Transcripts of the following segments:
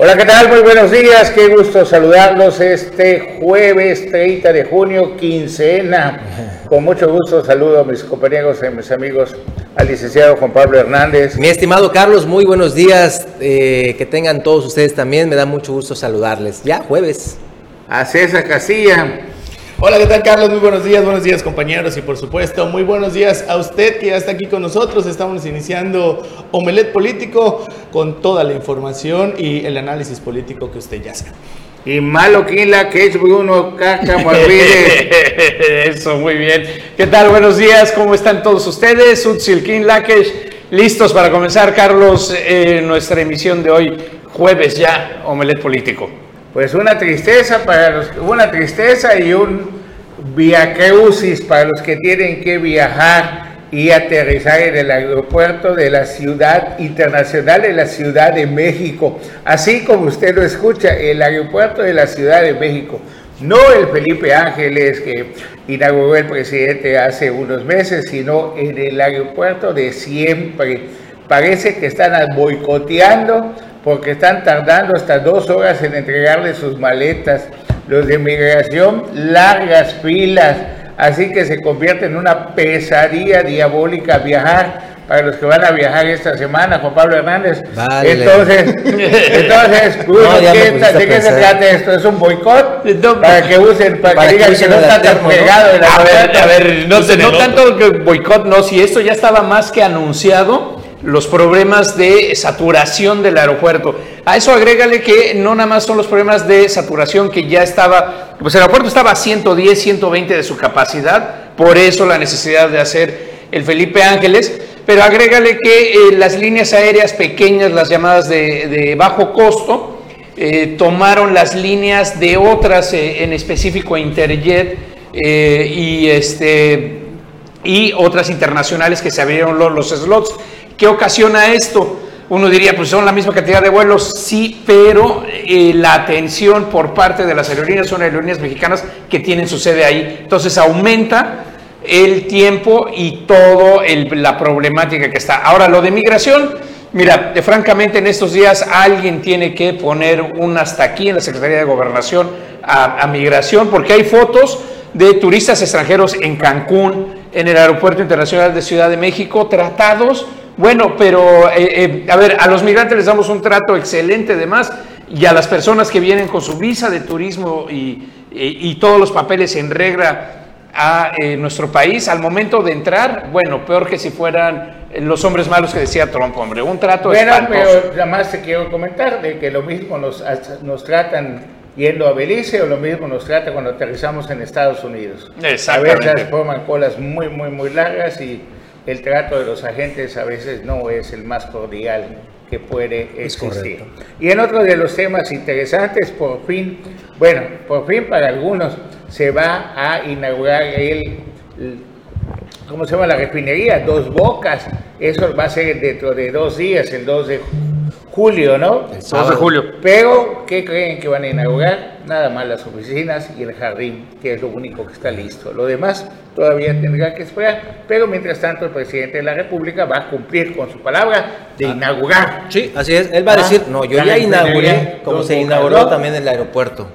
Hola, ¿qué tal? Muy buenos días, qué gusto saludarlos este jueves 30 de junio, quincena. Con mucho gusto saludo a mis compañeros y mis amigos, al licenciado Juan Pablo Hernández. Mi estimado Carlos, muy buenos días, eh, que tengan todos ustedes también, me da mucho gusto saludarles. Ya, jueves. A César Casilla. Hola, ¿qué tal Carlos? Muy buenos días, buenos días compañeros y por supuesto muy buenos días a usted que ya está aquí con nosotros. Estamos iniciando Omelet Político con toda la información y el análisis político que usted ya sabe. Y malo la que es Bruno Caca Eso, muy bien. ¿Qué tal? Buenos días, ¿cómo están todos ustedes? Utsil Lakesh, listos para comenzar, Carlos, eh, nuestra emisión de hoy, jueves ya, Omelet Político. Pues una tristeza para los una tristeza y un viacreusis para los que tienen que viajar y aterrizar en el aeropuerto de la ciudad internacional de la Ciudad de México. Así como usted lo escucha, el aeropuerto de la Ciudad de México. No el Felipe Ángeles que inauguró el presidente hace unos meses, sino en el aeropuerto de siempre. Parece que están boicoteando porque están tardando hasta dos horas en entregarle sus maletas. Los de migración, largas filas, así que se convierte en una pesadilla diabólica viajar para los que van a viajar esta semana, Juan Pablo Hernández. Entonces, entonces ¿de qué se trata esto? ¿Es un boicot? para que usen, para, que digan que no está tan pegado. A ver, a ver, no, no tanto que boicot, no, si esto ya estaba más que anunciado, los problemas de saturación del aeropuerto. A eso agrégale que no nada más son los problemas de saturación que ya estaba, pues el aeropuerto estaba a 110, 120 de su capacidad, por eso la necesidad de hacer el Felipe Ángeles, pero agrégale que eh, las líneas aéreas pequeñas, las llamadas de, bajo costo, eh, tomaron las líneas de otras, eh, en específico Interjet y, este, y otras internacionales que se abrieron los, los slots. ¿Qué ocasiona esto? Uno diría, pues son la misma cantidad de vuelos, sí, pero eh, la atención por parte de las aerolíneas son aerolíneas mexicanas que tienen su sede ahí. Entonces aumenta el tiempo y toda la problemática que está. Ahora, lo de migración, mira, francamente en estos días alguien tiene que poner un hasta aquí en la Secretaría de Gobernación a migración, porque hay fotos de turistas extranjeros en Cancún, en el Aeropuerto Internacional de Ciudad de México, tratados bueno, pero eh, eh, a ver, a los migrantes les damos un trato excelente además y a las personas que vienen con su visa de turismo y, todos los papeles en regla a eh, nuestro país, al momento de entrar, bueno, peor que si fueran los hombres malos que decía Trump, hombre, un trato Bueno, pero nada más te quiero comentar de que lo mismo nos, nos tratan yendo a Belice o lo mismo nos trata cuando aterrizamos en Estados Unidos. Exactamente. A veces forman colas muy, muy, muy largas y el trato de los agentes a veces no es el más cordial que puede existir. Y en otro de los temas interesantes, por fin, bueno, por fin para algunos se va a inaugurar el, ¿cómo se llama? La refinería, Dos Bocas. Eso va a ser dentro de dos días, el 2 de julio, ¿no? El 2 de julio. Pero, ¿qué creen que van a inaugurar? Nada más las oficinas y el jardín, que es lo único que está listo. Lo demás todavía tendrá que esperar, pero mientras tanto el presidente de la República va a cumplir con su palabra de ah. inaugurar. Sí, así es. Él va a ah, decir, no, yo ya inauguré, como se inauguró también el aeropuerto.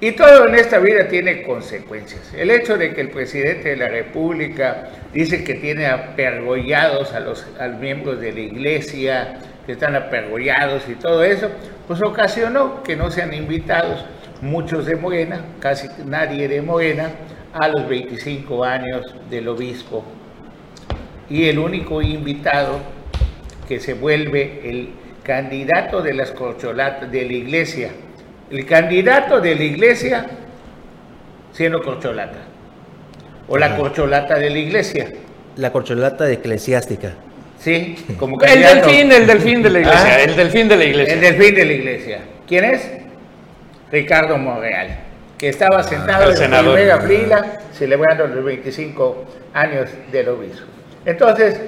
Y todo en esta vida tiene consecuencias. El hecho de que el presidente de la República dice que tiene apergollados a los a miembros de la iglesia, que están apergollados y todo eso, pues ocasionó que no sean invitados muchos de Morena, casi nadie de Morena, a los 25 años del obispo. Y el único invitado que se vuelve el candidato de las corcholatas de la iglesia, el candidato de la iglesia siendo corcholata, o la corcholata de la iglesia. La corcholata eclesiástica. Sí, como El delfín, el delfín de la iglesia, ah. el delfín de la iglesia. El delfín de la iglesia. ¿Quién es? Ricardo Monreal, que estaba ah, sentado en la primera fila celebrando los 25 años del obispo. Entonces,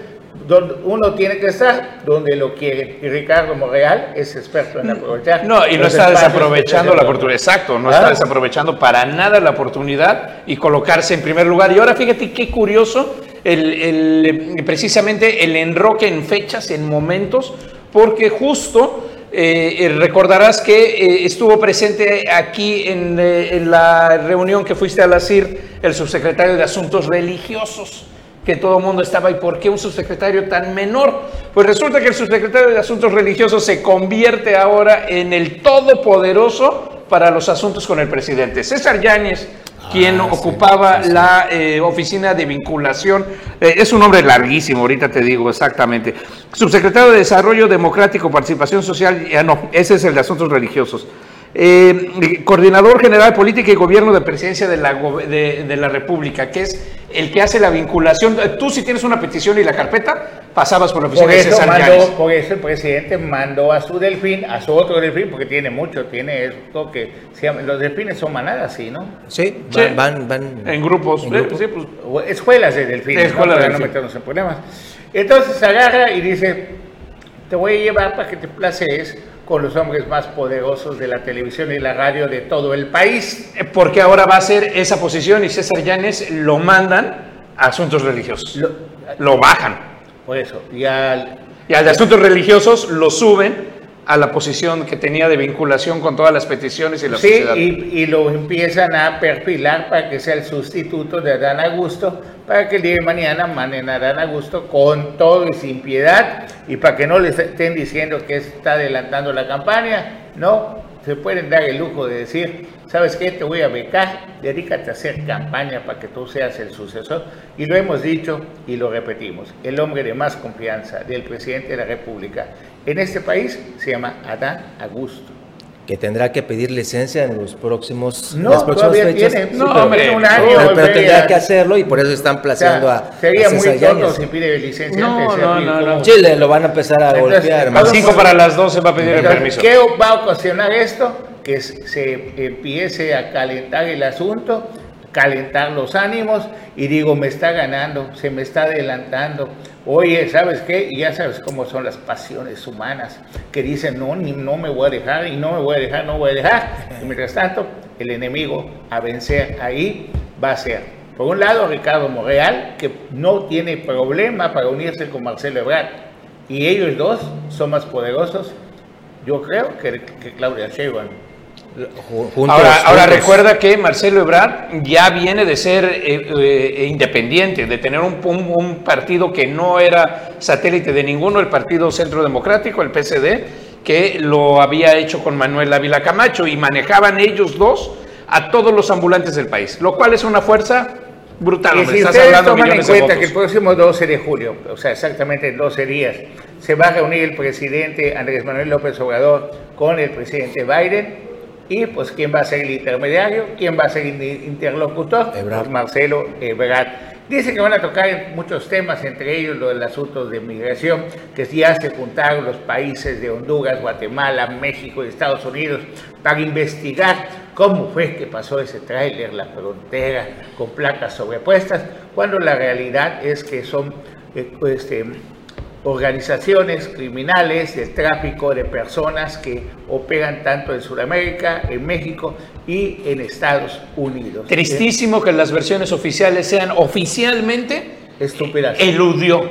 uno tiene que estar donde lo quiere. Y Ricardo Monreal es experto en aprovechar. No, y no está desaprovechando la oportunidad. Exacto, no está ah. desaprovechando para nada la oportunidad y colocarse en primer lugar. Y ahora fíjate qué curioso el, precisamente el enroque en fechas, en momentos, porque justo eh, recordarás que estuvo presente aquí en, en, la reunión que fuiste a la CIR el subsecretario de Asuntos Religiosos que todo el mundo estaba, ¿y por qué un subsecretario tan menor? Pues resulta que el subsecretario de Asuntos Religiosos se convierte ahora en el todopoderoso para los asuntos con el presidente. César Yáñez, quien ah, ocupaba la eh, oficina de vinculación, eh, es un nombre larguísimo, ahorita te digo exactamente. Subsecretario de Desarrollo Democrático, Participación Social, ya no, ese es el de Asuntos Religiosos. Eh, coordinador General Política y Gobierno de Presidencia de la, de, la República, que es el que hace la vinculación. Tú si tienes una petición y la carpeta, pasabas por la oficina de César mandó, Por eso el presidente mandó a su delfín, a su otro delfín, porque tiene mucho, tiene esto que los delfines son manadas, ¿sí, no? Sí, van, van, en grupos. Sí, pues, escuelas de delfines, escuelas ¿no? para no meternos en problemas. Entonces agarra y dice, te voy a llevar para que te placees con los hombres más poderosos de la televisión y la radio de todo el país. Porque ahora va a ser esa posición y César Llanes lo mandan a asuntos religiosos. Lo, bajan. Por eso. Y al, y al de asuntos religiosos lo suben a la posición que tenía de vinculación con todas las peticiones y la sí, Y, y, lo empiezan a perfilar para que sea el sustituto de Adán Augusto, para que el día de mañana manden a Adán Augusto con todo y sin piedad, y para que no le estén diciendo que está adelantando la campaña, no, se pueden dar el lujo de decir, ¿sabes qué? Te voy a becar, dedícate a hacer campaña para que tú seas el sucesor. Y lo hemos dicho y lo repetimos, el hombre de más confianza del presidente de la República en este país se llama Adán Augusto. Que tendrá que pedir licencia en los próximos, no, las próximas fechas. Tiene, no, hombre, un año. pero, tendrá que hacerlo y por eso están placeando a. Sería muy tonto si pide licencia. No, no, no, no. Chile lo van a empezar a golpear. A 5 para las 12 va a pedir el permiso. ¿Qué va a ocasionar esto? Que se empiece a calentar el asunto calentar los ánimos y digo, me está ganando, se me está adelantando. Oye, ¿sabes qué? Ya sabes cómo son las pasiones humanas, que dicen, no, ni, no me voy a dejar, y no me voy a dejar, no voy a dejar. Y mientras tanto, el enemigo a vencer ahí va a ser, por un lado, Ricardo Morreal, que no tiene problema para unirse con Marcelo Ebrard, y ellos dos son más poderosos, yo creo, que, que Claudia Sheinbaum. Ahora, ahora recuerda que Marcelo Ebrard ya viene de ser eh, eh, independiente, de tener un, un, partido que no era satélite de ninguno, el Partido Centro Democrático, el PCD, que lo había hecho con Manuel Ávila Camacho y manejaban ellos dos a todos los ambulantes del país, lo cual es una fuerza brutal. Y si ustedes toman en cuenta que el próximo 12 de julio, o sea, exactamente en 12 días, se va a reunir el presidente Andrés Manuel López Obrador con el presidente Biden, y pues, ¿quién va a ser el intermediario? ¿Quién va a ser el interlocutor? Pues, Marcelo Ebrard. Dice que van a tocar muchos temas, entre ellos lo del asunto de migración, que ya se juntaron los países de Honduras, Guatemala, México y Estados Unidos para investigar cómo fue que pasó ese tráiler, la frontera, con placas sobrepuestas, cuando la realidad es que son eh, este, organizaciones criminales de tráfico de personas que operan tanto en Sudamérica, en México y en Estados Unidos. Tristísimo que las versiones oficiales sean oficialmente estúpidas. Eludió.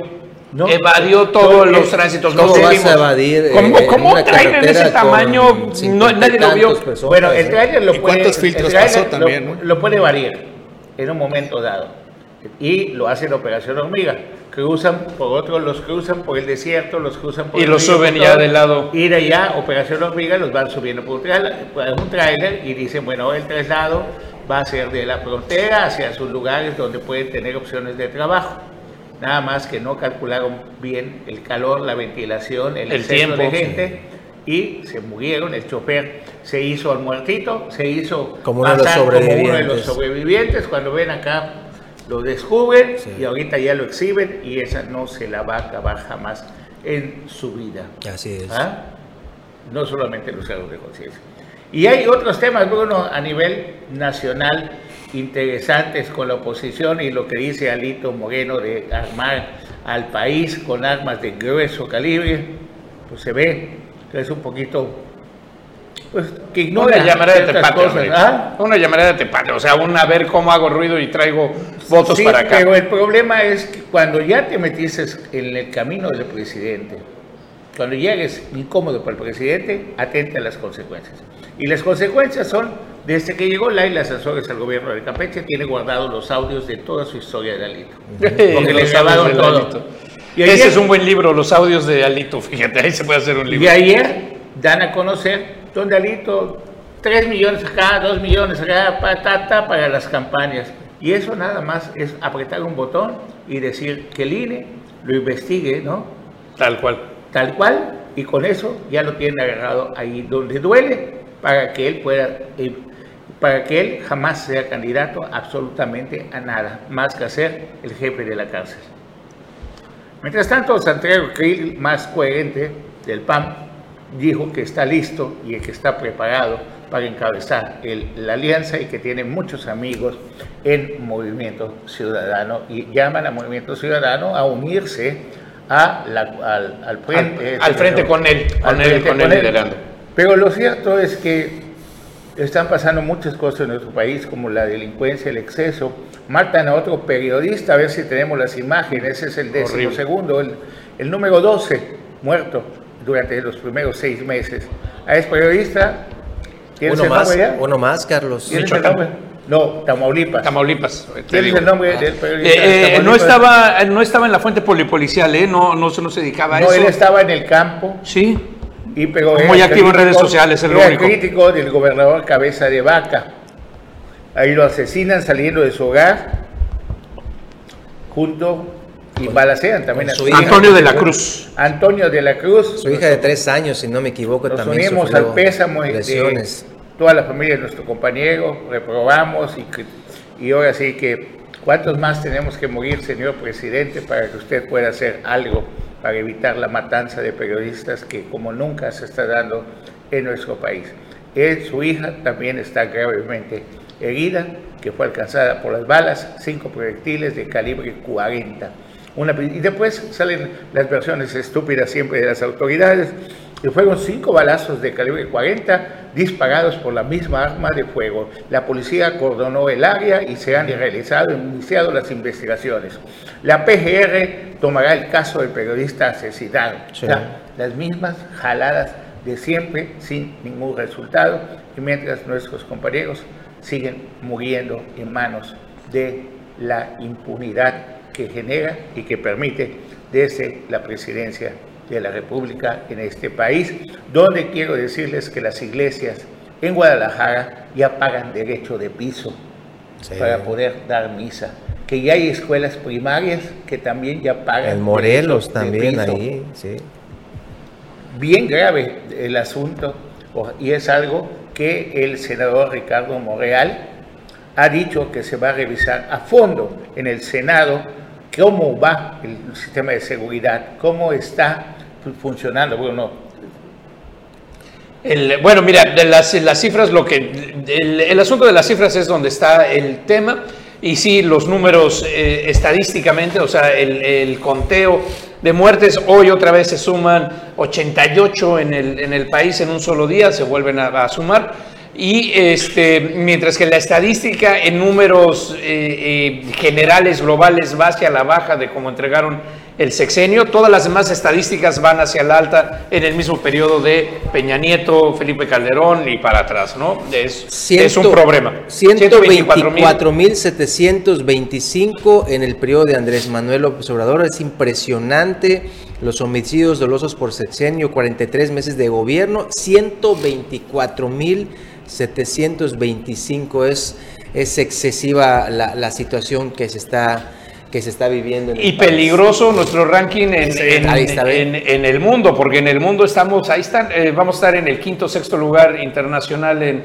evadió todos los tránsitos. ¿Cómo vas a evadir? ¿Cómo, eh, cómo traen en ese tamaño? No, nadie lo vio. Bueno, el trailer lo puede, ¿Cuántos filtros pasó también? Lo, lo puede variar en un momento dado. Y lo hace la Operación Hormiga cruzan por otros, los cruzan por el desierto, los cruzan por y los suben ya del lado. Y de allá, Operación Hormiga, los van subiendo por un tráiler y dicen, bueno, el traslado va a ser de la frontera hacia sus lugares donde pueden tener opciones de trabajo. Nada más que no calcularon bien el calor, la ventilación, el, el tiempo de gente y se murieron. El chofer se hizo al muertito, se hizo como uno, como uno de los sobrevivientes. Cuando ven acá lo descubren y ahorita ya lo exhiben y esa no se la va a acabar jamás en su vida. Así es. ¿Ah? No solamente los cargos de conciencia. Y hay otros temas, bueno, a nivel nacional interesantes con la oposición y lo que dice Alito Moreno de armar al país con armas de grueso calibre, pues se ve que es un poquito pues que ignora una llamada de tepate, ¿ah? una llamada de tepate, o sea, un a ver cómo hago ruido y traigo votos para acá. Pero el problema es que cuando ya te metiste en el camino del presidente cuando llegues incómodo para el presidente, atente a las consecuencias. Y las consecuencias son, desde que llegó Laila Sanzores al gobierno de Campeche, tiene guardados los audios de toda su historia de Alito. Porque le grabaron todo. Y Ese es un buen libro, los audios de Alito, fíjate, ahí se puede hacer un libro. Y ayer dan a conocer donde Alito, 3 millones acá, 2 millones acá, patata para las campañas. Y eso nada más es apretar un botón y decir que el INE lo investigue, ¿no? Tal cual. Tal cual, y con eso ya lo tiene agarrado ahí donde duele para que él pueda, eh, para que él jamás sea candidato absolutamente a nada, más que a ser el jefe de la cárcel. Mientras tanto, Santiago Krill, más coherente del PAN, dijo que está listo y que está preparado para encabezar la alianza y que tiene muchos amigos en Movimiento Ciudadano y llaman a Movimiento Ciudadano a unirse a al, frente. Al, frente con él, con él, con él liderando. Pero lo cierto es que están pasando muchas cosas en nuestro país, como la delincuencia, el exceso. Matan a otro periodista, a ver si tenemos las imágenes, ese es el décimo segundo, el, el número 12, muerto durante los primeros seis meses. A ese periodista uno más, uno más, Carlos. No, Tamaulipas. Tamaulipas. ¿Tienes el nombre del periodista? Eh, eh, no, estaba, no estaba en la fuente polipolicial, ¿eh? No, no, no se dedicaba a eso. No, él estaba en el campo. Sí. Y pero Muy activo en redes sociales, el único. crítico del gobernador Cabeza de Vaca. Ahí lo asesinan saliendo de su hogar junto y balacean también a su hija. Antonio de la Cruz. Antonio de la Cruz. Su hija de tres años, si no me equivoco, nos también unimos al pésamo de toda la familia de nuestro compañero, reprobamos y, y ahora sí que, ¿cuántos más tenemos que morir, señor presidente, para que usted pueda hacer algo para evitar la matanza de periodistas que como nunca se está dando en nuestro país? Él, su hija también está gravemente herida, que fue alcanzada por las balas, cinco proyectiles de calibre 40 y después salen las versiones estúpidas siempre de las autoridades, que fueron cinco balazos de calibre 40 disparados por la misma arma de fuego. La policía acordonó el área y se han realizado y iniciado las investigaciones. La PGR tomará el caso del periodista asesinado. las mismas jaladas de siempre sin ningún resultado y mientras nuestros compañeros siguen muriendo en manos de la impunidad que genera y que permite desde la presidencia de la República en este país, donde quiero decirles que las iglesias en Guadalajara ya pagan derecho de piso para poder dar misa, que ya hay escuelas primarias que también ya pagan. En Morelos también ahí, sí. Bien grave el asunto y es algo que el senador Ricardo Morreal ha dicho que se va a revisar a fondo en el Senado cómo va el sistema de seguridad, cómo está funcionando. Bueno, bueno, mira, de las, las cifras, lo que el, asunto de las cifras es donde está el tema. Y sí, los números eh, estadísticamente, o sea, el, conteo de muertes, hoy otra vez se suman 88 en el, en el país en un solo día, se vuelven a sumar. Y este, mientras que la estadística en números eh, eh, generales, globales, va hacia la baja de cómo entregaron el sexenio, todas las demás estadísticas van hacia la alta en el mismo periodo de Peña Nieto, Felipe Calderón y para atrás, ¿no? Es, es un problema. 124.725 en el periodo de Andrés Manuel López Obrador, es impresionante. Los homicidios dolosos por sexenio, 43 meses de gobierno, 124.000 725 es, es excesiva la, situación que se está que se está viviendo. y peligroso nuestro ranking en, en, el mundo, porque en el mundo estamos, ahí están, eh, vamos a estar en el quinto, sexto lugar internacional en,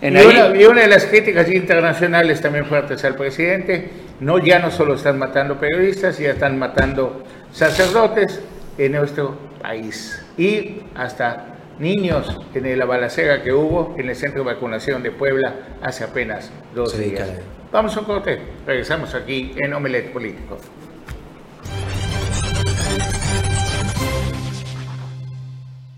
en y, una, y una de las críticas internacionales también fuertes al presidente, no ya no solo están matando periodistas, ya están matando sacerdotes en nuestro país. Y hasta niños en la balacera que hubo en el centro de vacunación de Puebla hace apenas dos días. Vamos a un corte, regresamos aquí en Omelet Político.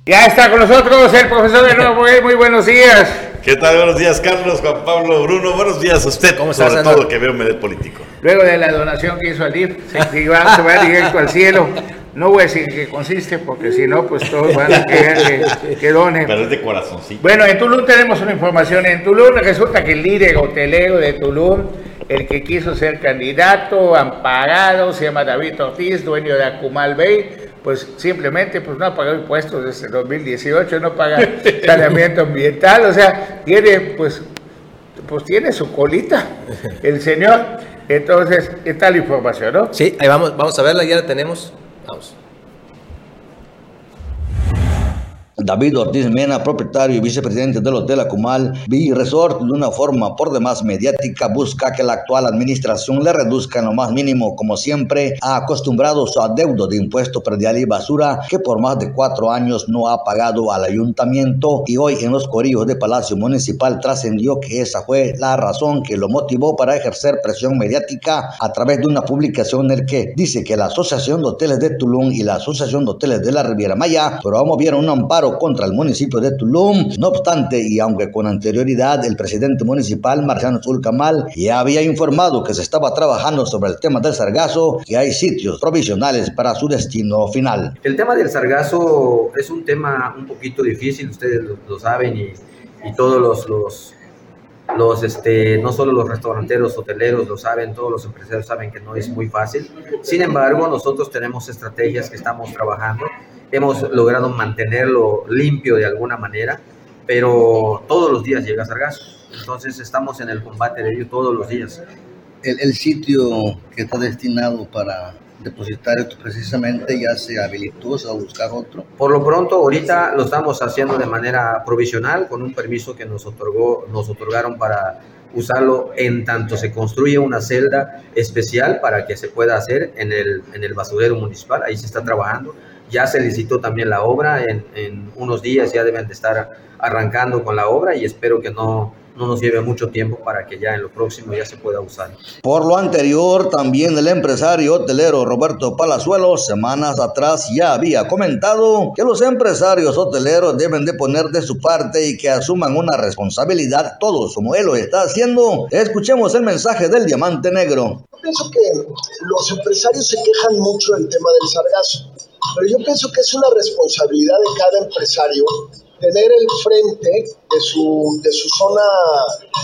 Ya está con nosotros el profesor de nuevo, muy buenos días. ¿Qué tal? Buenos días, Carlos, Juan Pablo, Bruno. Buenos días a usted, ¿Cómo sobre todo que veo Medet Político. Luego de la donación que hizo al DIF, se va, se va directo al cielo. No voy a decir qué consiste, porque si no, pues todos van a querer que, donen. Pero es de corazón, sí. Bueno, en Tulum tenemos una información. En Tulum resulta que el líder hotelero de Tulum, el que quiso ser candidato, amparado, se llama David Ortiz, dueño de Acumal Bay, pues simplemente pues no ha pagado impuestos desde 2018, no paga saneamiento ambiental, o sea, tiene pues, pues tiene su colita el señor. Entonces, está la información, ¿no? Sí, ahí vamos, vamos a verla, ya la tenemos. Vamos. David Ortiz Mena, propietario y vicepresidente del Hotel Acumal Villa Resort, de una forma por demás mediática, busca que la actual administración le reduzca en lo más mínimo, como siempre, ha acostumbrado su adeudo de impuesto predial y basura que por más de cuatro años no ha pagado al ayuntamiento. Y hoy en los corillos de Palacio Municipal trascendió que esa fue la razón que lo motivó para ejercer presión mediática a través de una publicación en el que dice que la Asociación de Hoteles de Tulum y la Asociación de Hoteles de la Riviera Maya promovieron un amparo contra el municipio de Tulum. No obstante, y aunque con anterioridad el presidente municipal, Marciano Zulcamal, ya había informado que se estaba trabajando sobre el tema del sargazo, que hay sitios provisionales para su destino final. El tema del sargazo es un tema un poquito difícil, ustedes lo, saben, y, y, todos los, los los este no solo los restauranteros hoteleros lo saben todos los empresarios saben que no es muy fácil sin embargo nosotros tenemos estrategias que estamos trabajando hemos logrado mantenerlo limpio de alguna manera, pero todos los días llega sargazo. Entonces estamos en el combate de ello todos los días. El, sitio que está destinado para depositar esto precisamente ya se habilitó a buscar otro? Por lo pronto, ahorita lo estamos haciendo de manera provisional con un permiso que nos otorgó, nos otorgaron para usarlo en tanto se construye una celda especial para que se pueda hacer en el, en el basurero municipal. Ahí se está trabajando ya se licitó también la obra, en, en, unos días ya deben de estar arrancando con la obra y espero que no, no nos lleve mucho tiempo para que ya en lo próximo ya se pueda usar. Por lo anterior, también el empresario hotelero Roberto Palazuelos semanas atrás ya había comentado que los empresarios hoteleros deben de poner de su parte y que asuman una responsabilidad todos como él lo está haciendo. Escuchemos el mensaje del diamante negro. pienso que los empresarios se quejan mucho del tema del sargazo pero yo pienso que es una responsabilidad de cada empresario tener el frente de su, de su zona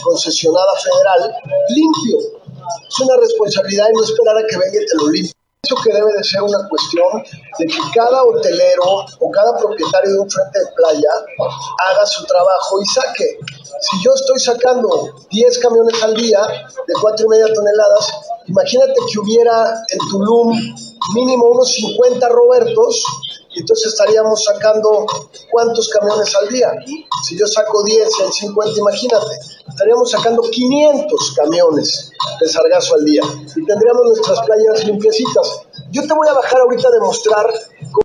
concesionada federal limpio. Es una responsabilidad y no esperar a que venga y te lo limpie. Eso que debe de ser una cuestión de que cada hotelero o cada propietario de un frente de playa haga su trabajo y saque. Si yo estoy sacando 10 camiones al día de 4 y media toneladas, imagínate que hubiera en Tulum mínimo unos 50 Robertos, entonces estaríamos sacando cuántos camiones al día. Si yo saco 10 y hay 50, imagínate, estaríamos sacando 500 camiones de sargazo al día y tendríamos nuestras playas limpiecitas. Yo te voy a bajar ahorita a demostrar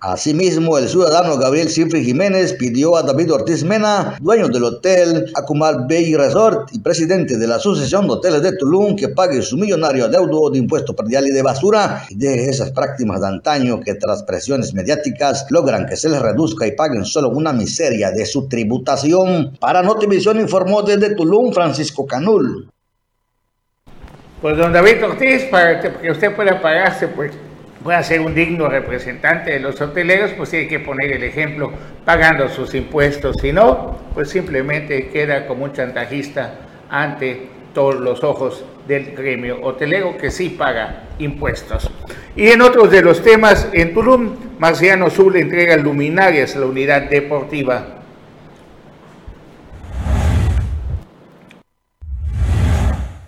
Asimismo, el ciudadano Gabriel Cifri Jiménez pidió a David Ortiz Mena, dueño del hotel Acumal Bay Resort y presidente de la Asociación de Hoteles de Tulum, que pague su millonario adeudo de impuesto predial y de basura y de esas prácticas de antaño que tras presiones mediáticas logran que se les reduzca y paguen solo una miseria de su tributación. Para Notivisión informó desde Tulum Francisco Canul. Pues don David Ortiz, para que usted pueda pagarse, pues pueda ser un digno representante de los hoteleros, pues tiene que poner el ejemplo pagando sus impuestos. Si no, pues simplemente queda como un chantajista ante todos los ojos del gremio hotelero que sí paga impuestos. Y en otros de los temas, en Tulum, Marciano Zul entrega luminarias a la unidad deportiva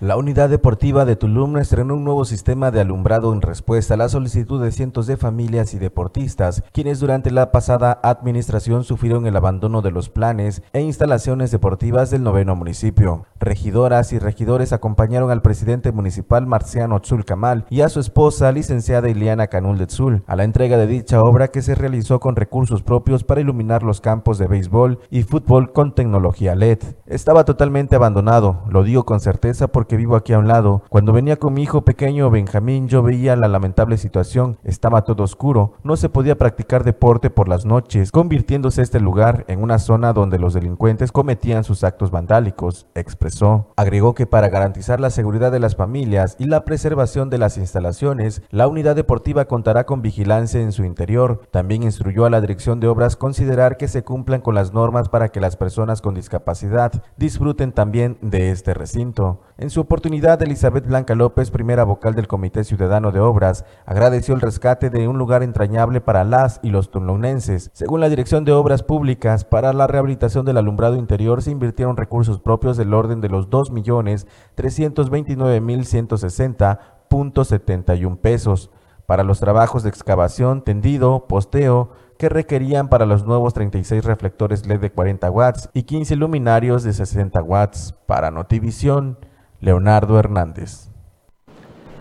La unidad deportiva de Tulum estrenó un nuevo sistema de alumbrado en respuesta a la solicitud de cientos de familias y deportistas, quienes durante la pasada administración sufrieron el abandono de los planes e instalaciones deportivas del noveno municipio. Regidoras y regidores acompañaron al presidente municipal Marciano Tzul Kamal y a su esposa, licenciada Ileana Canul de Tzul, a la entrega de dicha obra que se realizó con recursos propios para iluminar los campos de béisbol y fútbol con tecnología LED. Estaba totalmente abandonado, lo digo con certeza porque que vivo aquí a un lado. Cuando venía con mi hijo pequeño Benjamín, yo veía la lamentable situación. Estaba todo oscuro, no se podía practicar deporte por las noches, convirtiéndose este lugar en una zona donde los delincuentes cometían sus actos vandálicos, expresó. Agregó que para garantizar la seguridad de las familias y la preservación de las instalaciones, la unidad deportiva contará con vigilancia en su interior. También instruyó a la Dirección de Obras considerar que se cumplan con las normas para que las personas con discapacidad disfruten también de este recinto. En su oportunidad, Elizabeth Blanca López, primera vocal del Comité Ciudadano de Obras, agradeció el rescate de un lugar entrañable para las y los tunlonenses. Según la Dirección de Obras Públicas, para la rehabilitación del alumbrado interior se invirtieron recursos propios del orden de los 2.329.160.71 pesos para los trabajos de excavación, tendido, posteo, que requerían para los nuevos 36 reflectores LED de 40 watts y 15 luminarios de 60 watts. Para Notivisión, Leonardo Hernández.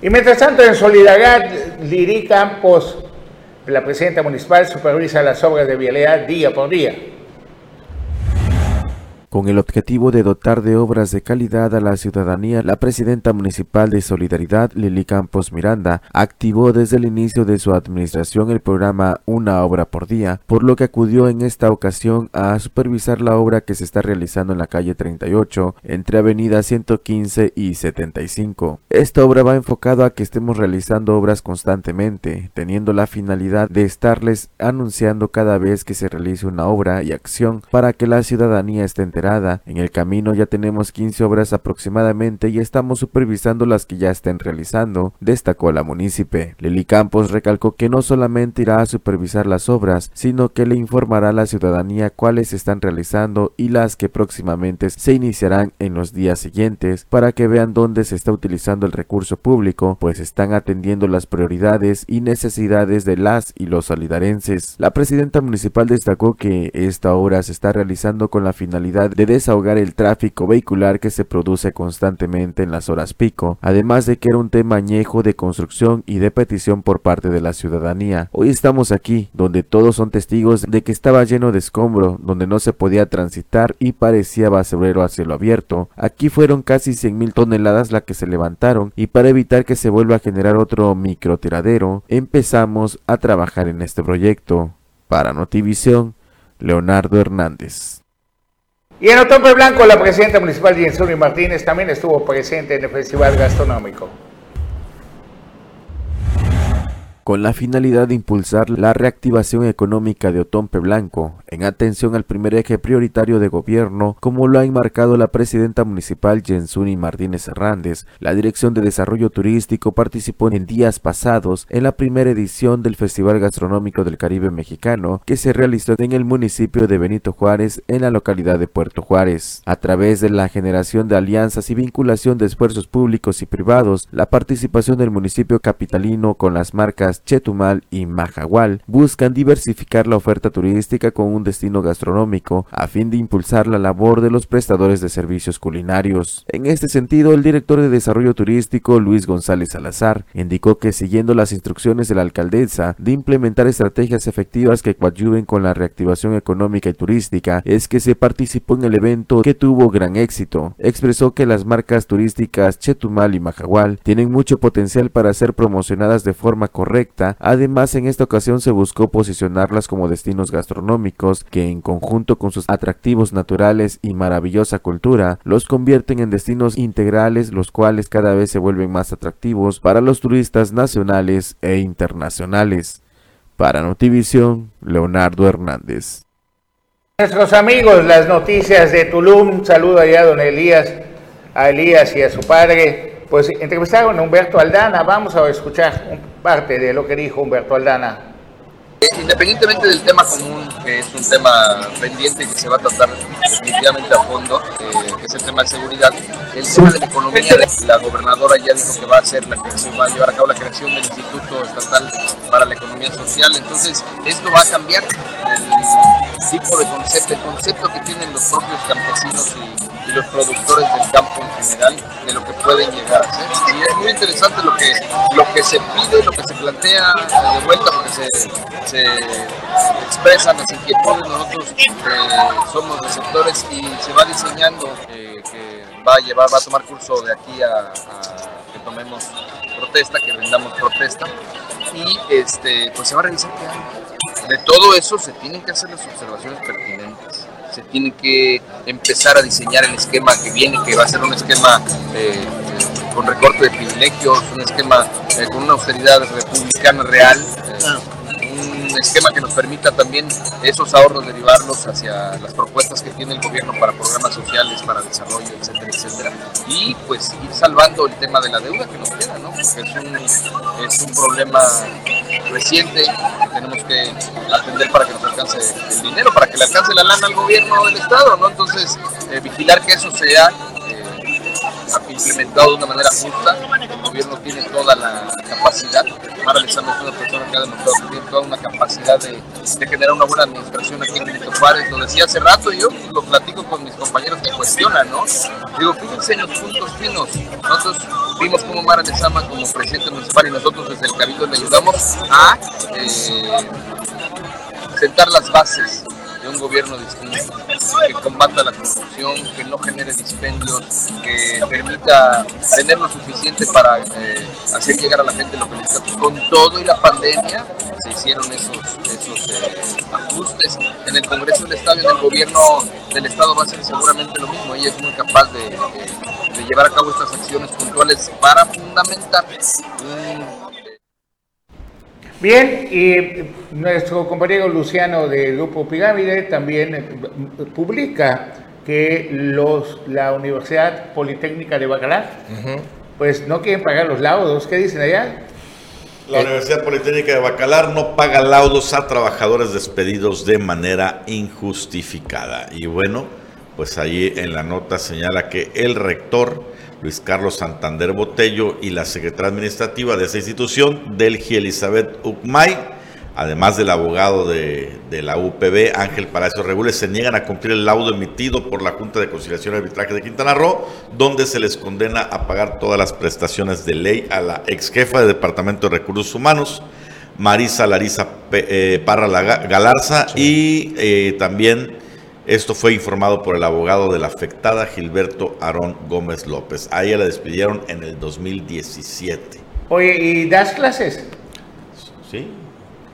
Y mientras tanto, en solidaridad, Liri Campos, la presidenta municipal, supervisa las obras de vialidad día por día con el objetivo de dotar de obras de calidad a la ciudadanía, la presidenta municipal de Solidaridad, Lili Campos Miranda, activó desde el inicio de su administración el programa Una obra por día, por lo que acudió en esta ocasión a supervisar la obra que se está realizando en la calle 38, entre Avenida 115 y 75. Esta obra va enfocada a que estemos realizando obras constantemente, teniendo la finalidad de estarles anunciando cada vez que se realice una obra y acción para que la ciudadanía esté enterada en el camino ya tenemos 15 obras aproximadamente y estamos supervisando las que ya estén realizando, destacó la munícipe. Lili Campos recalcó que no solamente irá a supervisar las obras, sino que le informará a la ciudadanía cuáles están realizando y las que próximamente se iniciarán en los días siguientes para que vean dónde se está utilizando el recurso público, pues están atendiendo las prioridades y necesidades de las y los solidarenses. La presidenta municipal destacó que esta obra se está realizando con la finalidad de desahogar el tráfico vehicular que se produce constantemente en las horas pico, además de que era un tema añejo de construcción y de petición por parte de la ciudadanía. Hoy estamos aquí, donde todos son testigos de que estaba lleno de escombro, donde no se podía transitar y parecía basurero a cielo abierto. Aquí fueron casi 100.000 toneladas las que se levantaron y para evitar que se vuelva a generar otro microtiradero, empezamos a trabajar en este proyecto. Para Notivisión, Leonardo Hernández. Y en Otompe Blanco, la presidenta municipal Jensuni Martínez también estuvo presente en el Festival Gastronómico con la finalidad de impulsar la reactivación económica de Otompe Blanco, en atención al primer eje prioritario de gobierno, como lo ha enmarcado la presidenta municipal Jensuni Martínez Hernández. La Dirección de Desarrollo Turístico participó en días pasados en la primera edición del Festival Gastronómico del Caribe Mexicano, que se realizó en el municipio de Benito Juárez, en la localidad de Puerto Juárez. A través de la generación de alianzas y vinculación de esfuerzos públicos y privados, la participación del municipio capitalino con las marcas Chetumal y Majagual buscan diversificar la oferta turística con un destino gastronómico a fin de impulsar la labor de los prestadores de servicios culinarios. En este sentido, el director de Desarrollo Turístico, Luis González Salazar, indicó que siguiendo las instrucciones de la alcaldesa de implementar estrategias efectivas que coadyuven con la reactivación económica y turística, es que se participó en el evento que tuvo gran éxito. Expresó que las marcas turísticas Chetumal y Majagual tienen mucho potencial para ser promocionadas de forma correcta Además, en esta ocasión se buscó posicionarlas como destinos gastronómicos que en conjunto con sus atractivos naturales y maravillosa cultura los convierten en destinos integrales los cuales cada vez se vuelven más atractivos para los turistas nacionales e internacionales. Para Notivisión, Leonardo Hernández. Nuestros amigos, las noticias de Tulum, saludo allá a don Elías, a Elías y a su padre pues entrevistaron a Humberto Aldana. Vamos a escuchar parte de lo que dijo Humberto Aldana. Independientemente del tema común, que es un tema pendiente y que se va a tratar definitivamente a fondo, eh, que es el tema de seguridad, el tema de la economía, la gobernadora ya dijo que va a hacer la creación, va a llevar a cabo la creación del Instituto Estatal para la Economía Social, entonces esto va a cambiar el tipo de concepto, el concepto que tienen los propios campesinos y y los productores del campo en general de lo que pueden llegar a ser. Y es muy interesante lo que, lo que se pide, lo que se plantea de vuelta, porque se, se expresan las inquietudes, nosotros eh, somos receptores y se va diseñando eh, que va a llevar, va a tomar curso de aquí a, que tomemos protesta, que vendamos protesta y este, pues se va a revisar qué hay. De todo eso se tienen que hacer las observaciones pertinentes se tiene que empezar a diseñar el esquema que viene, que va a ser un esquema eh, con recorte de privilegios, un esquema eh, con una austeridad republicana real. Eh, esquema que nos permita también esos ahorros derivarlos hacia las propuestas que tiene el gobierno para programas sociales, para desarrollo, etcétera, etcétera. Y pues ir salvando el tema de la deuda que nos queda, ¿no? Porque es un, es un problema reciente que tenemos que atender para que nos alcance el dinero, para que le alcance la lana al gobierno del Estado, ¿no? Entonces, eh, vigilar que eso sea implementado de una manera justa. El gobierno tiene toda la capacidad. Mara Lezama es una persona que ha demostrado que tiene toda una capacidad de, generar una buena administración aquí en Benito Juárez. Lo decía hace rato y yo lo platico con mis compañeros que cuestionan, ¿no? Digo, fíjense en los puntos finos. Nosotros vimos como Mara Lezama como presidente municipal y nosotros desde el Cabildo le ayudamos a eh, sentar las bases de un gobierno distinto, que combata la corrupción, que no genere dispendios, que permita tener lo suficiente para eh, hacer llegar a la gente lo que necesita. Con todo y la pandemia se hicieron esos, esos eh, ajustes. En el Congreso del Estado y en el gobierno del Estado va a ser seguramente lo mismo. Ella es muy capaz de, de llevar a cabo estas acciones puntuales para fundamentar un Bien, y nuestro compañero Luciano de Grupo Pirámide también eh, publica que los, la Universidad Politécnica de Bacalar, pues no quieren pagar los laudos. ¿Qué dicen allá? La Universidad Politécnica de Bacalar no paga laudos a trabajadores despedidos de manera injustificada. Y bueno, pues ahí en la nota señala que el rector Luis Carlos Santander Botello y la secretaria administrativa de esa institución, Delgi Elizabeth Ucmay, además del abogado de, la UPB, Ángel Palacio Regules, se niegan a cumplir el laudo emitido por la Junta de Conciliación y Arbitraje de Quintana Roo, donde se les condena a pagar todas las prestaciones de ley a la ex jefa de Departamento de Recursos Humanos, Marisa Larisa eh, Parra Galarza, y eh, también esto fue informado por el abogado de la afectada Gilberto Aarón Gómez López. A ella la despidieron en el 2017. Oye, ¿y das clases? Sí.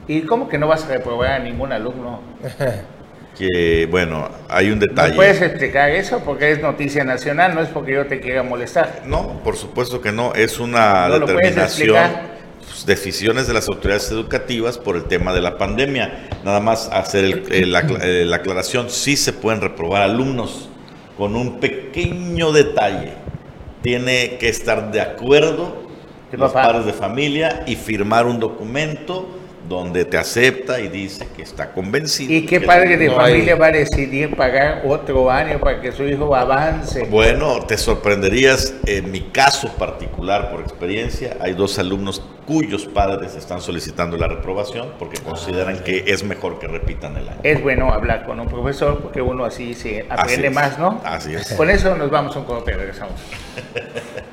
¿Y cómo que no vas a reprobar a ningún alumno? que, bueno, hay un detalle. ¿No puedes explicar eso? Porque es noticia nacional, no es porque yo te quiera molestar. No, por supuesto que no. Es una determinación decisiones de las autoridades educativas por el tema de la pandemia. Nada más hacer eh, la, aclaración, sí se pueden reprobar alumnos con un pequeño detalle. Tiene que estar de acuerdo los padres de familia y firmar un documento donde te acepta y dice que está convencido. ¿Y qué padre de familia va a decidir pagar otro año para que su hijo avance? Bueno, te sorprenderías, en mi caso particular, por experiencia, hay dos alumnos cuyos padres están solicitando la reprobación porque consideran que es mejor que repitan el año. Es bueno hablar con un profesor porque uno así se aprende más, ¿no? Así es. Con eso nos vamos a un corte, regresamos.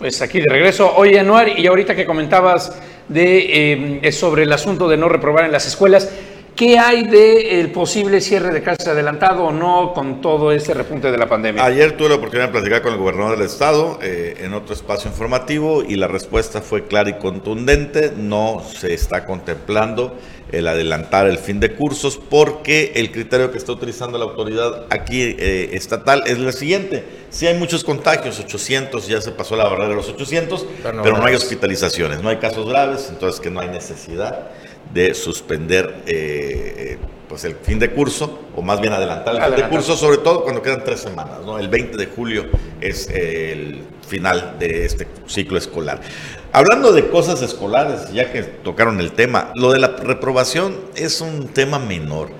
Pues aquí de regreso. Oye, Anuar, y ahorita que comentabas de, eh, sobre el asunto de no reprobar en las escuelas, ¿Qué hay del posible cierre de clases adelantado o no con todo este repunte de la pandemia? Ayer tuve la oportunidad de platicar con el gobernador del estado eh, en otro espacio informativo y la respuesta fue clara y contundente. No se está contemplando el adelantar el fin de cursos porque el criterio que está utilizando la autoridad aquí eh, estatal es el siguiente. Si hay muchos contagios, 800, ya se pasó la barrera de los 800, pero pero no hay hospitalizaciones, no hay casos graves, entonces que no hay necesidad de suspender eh, pues el fin de curso, o más bien adelantar el fin de curso, sobre todo cuando quedan tres semanas. ¿no? El 20 de julio es el final de este ciclo escolar. Hablando de cosas escolares, ya que tocaron el tema, lo de la reprobación es un tema menor.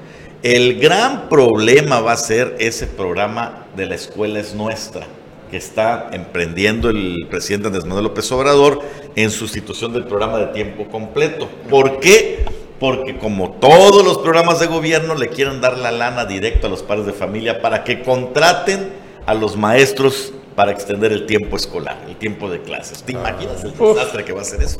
El gran problema va a ser ese programa de la escuela es nuestra que está emprendiendo el presidente Andrés Manuel López Obrador en sustitución del programa de tiempo completo. ¿Por qué? Porque como todos los programas de gobierno le quieren dar la lana directo a los padres de familia para que contraten a los maestros para extender el tiempo escolar, el tiempo de clases. ¿Te imaginas el desastre que va a ser eso?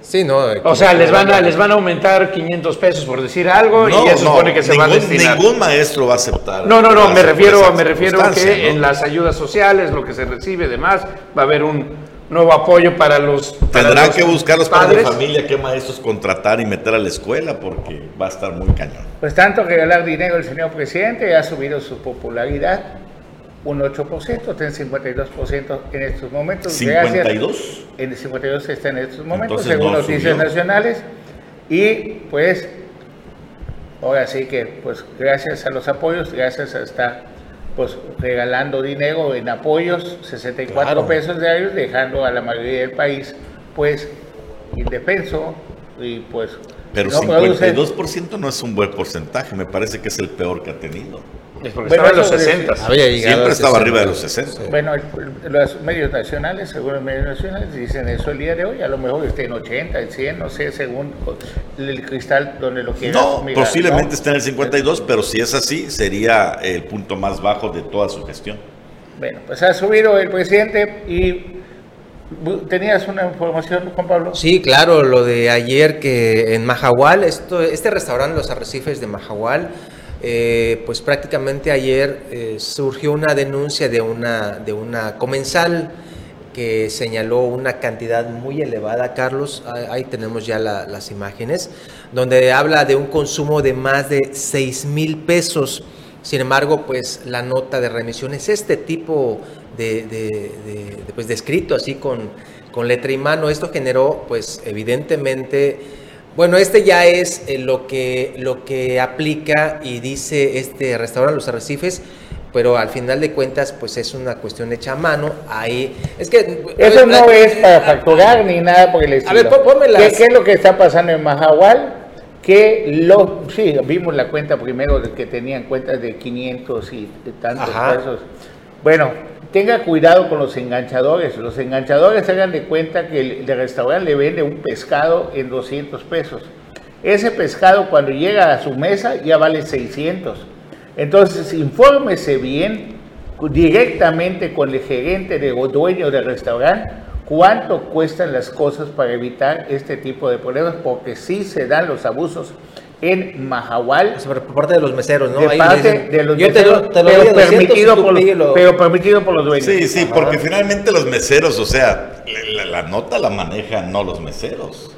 Sí, no. O sea, les van a les van a aumentar 500 pesos por decir algo y ya se supone que se va a destinar. Ningún maestro va a aceptar. No, no, no, me refiero me refiero que en las ayudas sociales, lo que se recibe, demás, va a haber un nuevo apoyo para los Tendrán que buscar los padres de familia qué maestros contratar y meter a la escuela porque va a estar muy cañón. Pues tanto regalar dinero el señor presidente ha subido su popularidad un 8%, está en 52% en estos momentos. ¿52? en el 52 está en estos momentos, según noticias nacionales. Y pues, ahora sí que, pues gracias a los apoyos, gracias a estar pues regalando dinero en apoyos, 64 pesos diarios, dejando a la mayoría del país pues indefenso y pues... Pero 52% no es un buen porcentaje, me parece que es el peor que ha tenido. Es porque estaba en los 60. Siempre estaba arriba de los 60. Bueno, los medios nacionales, según los medios nacionales, dicen eso el día de hoy. A lo mejor esté en 80, en 100, no sé, según el cristal donde lo quieras. No, posiblemente esté en el 52, pero si es así, sería el punto más bajo de toda su gestión. Bueno, pues ha subido el presidente y ¿Tenías una información, Juan Pablo? Sí, claro, lo de ayer que en Mahahual, esto, este restaurante Los Arrecifes de Mahahual, eh, pues prácticamente ayer eh, surgió una denuncia de una, de una comensal que señaló una cantidad muy elevada, Carlos, ahí tenemos ya las imágenes, donde habla de un consumo de más de 6 mil pesos. Sin embargo, pues la nota de remisión es este tipo de, pues, descrito así con, con letra y mano. Esto generó, pues evidentemente, bueno, este ya es eh, lo, que, lo que aplica y dice este restaurante Los Arrecifes, pero al final de cuentas, pues es una cuestión hecha a mano. Ahí, es que... Eso no es para facturar ni nada porque les A ver, ¿Qué, ¿Qué, es lo que está pasando en Mahahual? Que lo, sí, vimos la cuenta primero de que tenían cuentas de 500 y de tantos pesos. Bueno, tenga cuidado con los enganchadores. Los enganchadores hagan de cuenta que el, restaurante le vende un pescado en 200 pesos. Ese pescado cuando llega a su mesa ya vale 600. Entonces, infórmese bien directamente con el gerente de, o dueño del restaurante cuánto cuestan las cosas para evitar este tipo de problemas, porque sí se dan los abusos en Mahahual. por parte de los meseros, ¿no? De parte de los meseros, pero, permitido por los, pero permitido por los dueños. Sí, sí, porque finalmente los meseros, o sea, la, nota la manejan no los meseros.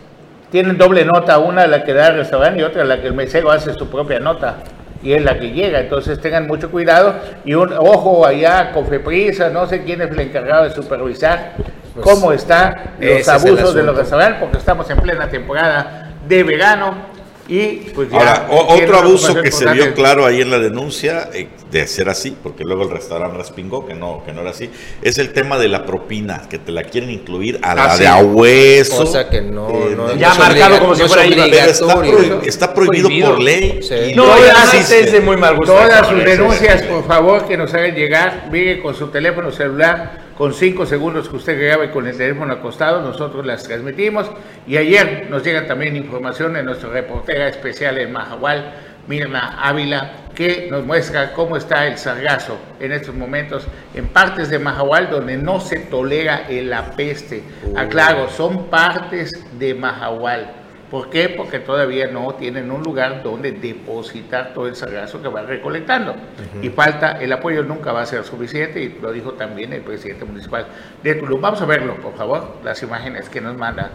Tienen doble nota, una la que da el restaurante y otra la que el mesero hace su propia nota. Y es la que llega, entonces tengan mucho cuidado y un ojo allá, Cofeprisa, no sé quién es el encargado de supervisar pues, cómo están los abusos de los restaurantes, porque estamos en plena temporada de verano y pues Ahora, otro abuso que se vio claro ahí en la denuncia, eh, de ser así, porque luego el restaurante respingó que no, que no era así, es el tema de la propina, que te la quieren incluir a la ah, de a hueso. Cosa que no, eh, no ya marcado como si fuera obligatorio. Está, prohibido, por ley. No, todas, es de muy mal gusto. Todas sus denuncias, por favor, que nos hagan llegar, vive con su teléfono celular con cinco segundos que usted grabe con el teléfono acostado, nosotros las transmitimos. Y ayer nos llega también información de nuestra reportera especial en Mahahual, Mirna Ávila, que nos muestra cómo está el sargazo en estos momentos en partes de Mahahual donde no se tolera el apeste. Aclaro, son partes de Mahahual ¿Por qué? Porque todavía no tienen un lugar donde depositar todo el sargazo que van recolectando. Y falta, el apoyo nunca va a ser suficiente, y lo dijo también el presidente municipal de Tulum. Vamos a verlo, por favor, las imágenes que nos manda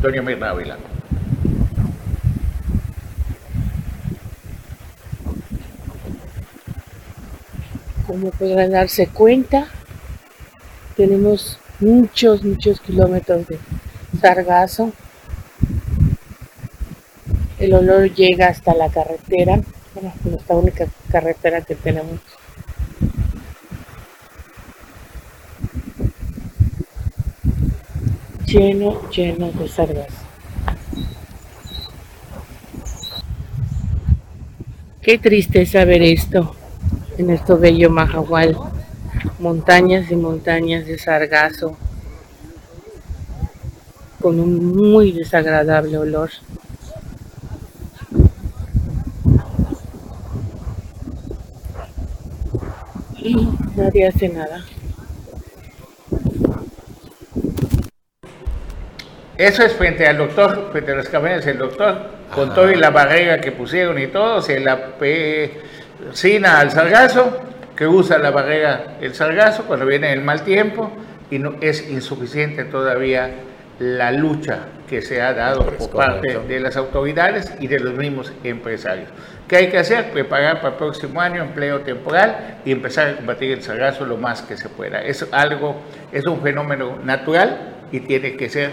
Doña Mirna Ávila. Como podrán darse cuenta, tenemos muchos, muchos kilómetros de sargazo el olor llega hasta la carretera, bueno, esta única carretera que tenemos. Lleno, lleno de sargas. Qué triste saber esto en esto bello Mahahual. Montañas y montañas de sargazo con un muy desagradable olor. Y nadie hace nada. Eso es frente al doctor, frente a las cabañas del doctor, con todo y la barrera que pusieron y todo, se la pecina al sargazo, que usa la barrera el sargazo cuando viene el mal tiempo, y no, es insuficiente todavía la lucha que se ha dado por parte de las autoridades y de los mismos empresarios. ¿Qué hay que hacer? Preparar para el próximo año empleo temporal y empezar a combatir el sargazo lo más que se pueda. Es algo, es un fenómeno natural y tiene que ser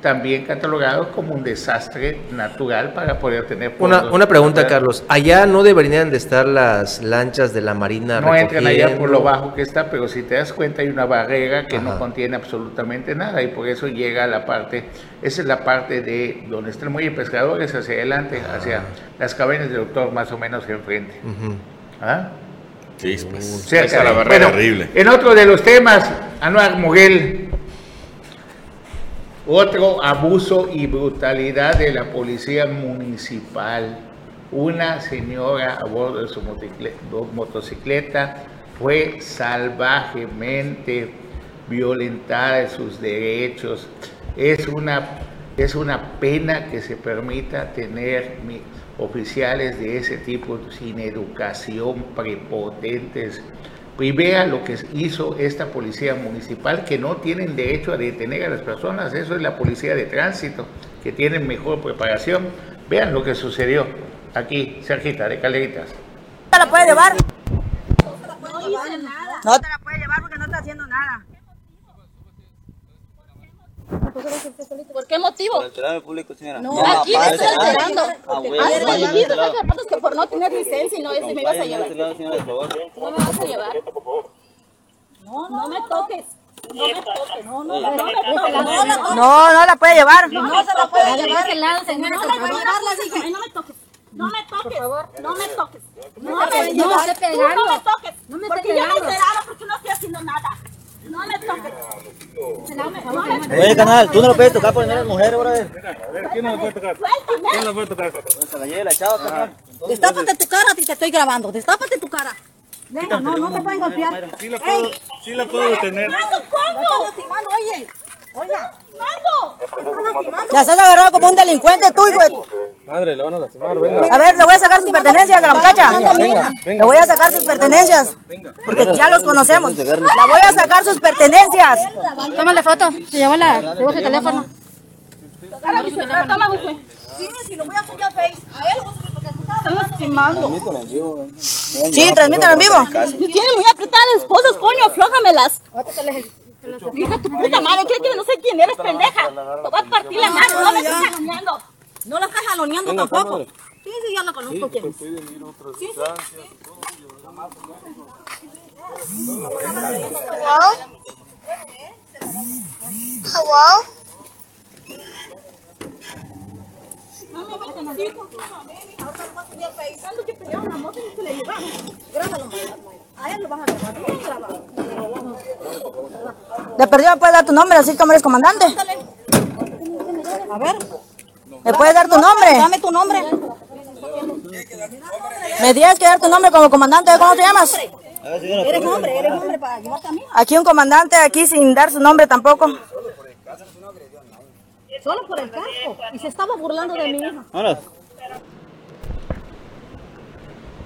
también catalogado como un desastre natural para poder tener una, una pregunta Carlos. Allá no deberían de estar las lanchas de la marina no entran allá por lo bajo que está pero si te das cuenta hay una barrera que no contiene absolutamente nada y por eso llega a la parte esa es la parte de donde está el muelle pescadores hacia adelante hacia las cabañas del doctor más o menos enfrente. ¿Ah? Sí, pues, cerca la barrera horrible. En otro de los temas, Anuar Muguel otro abuso y brutalidad de la policía municipal. Una señora a bordo de su motocicleta fue salvajemente violentada en sus derechos. Es una, es una pena que se permita tener oficiales de ese tipo sin educación, prepotentes, y vea lo que hizo esta policía municipal, que no tienen derecho a detener a las personas, eso es la policía de tránsito, que tienen mejor preparación. Vean lo que sucedió aquí, cerquita de Caleritas. ¿No te la puede llevar? No te la puede llevar porque no está haciendo nada. ¿Por qué motivo? Por alterar público, señora. No, aquí me estoy alterando. Ah, bueno. Ayer me dijiste que por no tener licencia y no ese me ibas a llevar. No me vas a llevar. No, no me toques. No me toques. No, no, no me toques. No, no la puede llevar. No se la puede llevar. no la puede llevar, dije. No me toques. No me toques. No me toques. No me toques. No me toques. No me porque yo me enteraron porque no estoy haciendo nada. No. Oye, canal, tú no lo puedes tocar porque no eres mujer, brother. ¿Quién no lo puede tocar? ¿Quién no lo puede tocar? Se la lleve la chava, canal. Destápate tu cara, te estoy grabando. Destápate tu cara. Venga, no, no te pueden golpear. Sí la puedo, sí la puedo detener. ¿Cómo? Oye. Oiga. Ya se agarrado como un delincuente tú, hijo. Madre, le van a lastimar, venga. A ver, le voy a sacar sus pertenencias a la muchacha. Venga, Le voy a sacar sus pertenencias. Porque ya los conocemos. La voy a sacar sus pertenencias. Tómale foto. Se llevó la, se llevó su teléfono. Toma, güey. Sí, si lo voy a subir a Face. A él lo voy a subir porque están lastimando. Sí, transmiten en vivo. Tienen muy apretadas las esposas, coño, aflójamelas. Hija, tu puta madre, ¿qué que no sé quién eres, pendeja? Te voy a partir la mano, no me estás jaloneando. No la estás jaloneando tampoco. Sí, sí, ya la conozco. Sí, a otras instancias. De perdido me puedes dar tu nombre, así como eres comandante. A ver. ¿Me puedes dar tu nombre? Dame tu nombre. Me tienes que dar tu nombre como comandante. ¿Cómo te llamas? Eres hombre, eres hombre para llevarte a mí. Aquí un comandante, aquí sin dar su nombre tampoco. Solo por el casco. Y se estaba burlando de mi hija.